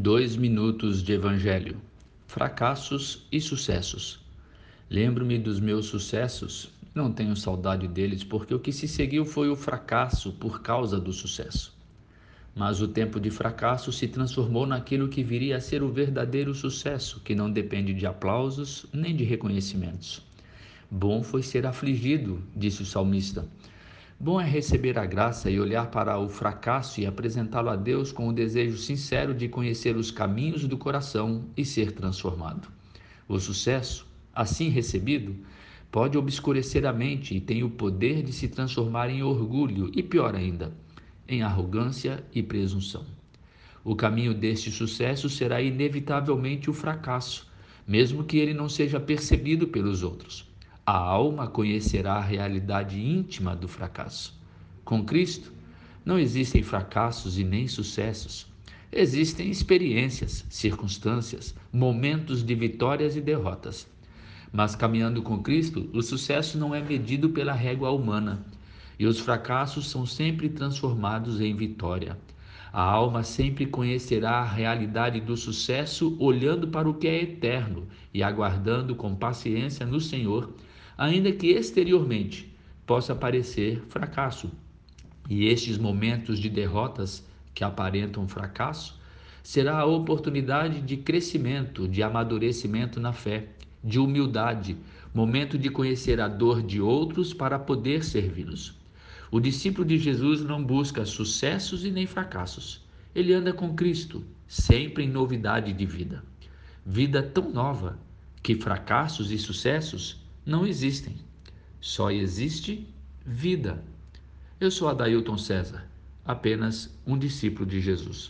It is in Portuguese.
Dois minutos de Evangelho: fracassos e sucessos. Lembro-me dos meus sucessos, não tenho saudade deles, porque o que se seguiu foi o fracasso por causa do sucesso. Mas o tempo de fracasso se transformou naquilo que viria a ser o verdadeiro sucesso, que não depende de aplausos nem de reconhecimentos. Bom foi ser afligido, disse o salmista Bom é receber a graça e olhar para o fracasso e apresentá-lo a Deus com o desejo sincero de conhecer os caminhos do coração e ser transformado. O sucesso, assim recebido, pode obscurecer a mente e tem o poder de se transformar em orgulho e, pior ainda, em arrogância e presunção. O caminho deste sucesso será inevitavelmente o fracasso, mesmo que ele não seja percebido pelos outros a alma conhecerá a realidade íntima do fracasso. Com Cristo, não existem fracassos e nem sucessos. Existem experiências, circunstâncias, momentos de vitórias e derrotas. Mas caminhando com Cristo, o sucesso não é medido pela régua humana e os fracassos são sempre transformados em vitória. A alma sempre conhecerá a realidade do sucesso olhando para o que é eterno e aguardando com paciência no Senhor ainda que exteriormente possa parecer fracasso. E estes momentos de derrotas que aparentam fracasso será a oportunidade de crescimento, de amadurecimento na fé, de humildade, momento de conhecer a dor de outros para poder servi-los. O discípulo de Jesus não busca sucessos e nem fracassos. Ele anda com Cristo, sempre em novidade de vida. Vida tão nova que fracassos e sucessos não existem. Só existe vida. Eu sou Adailton César, apenas um discípulo de Jesus.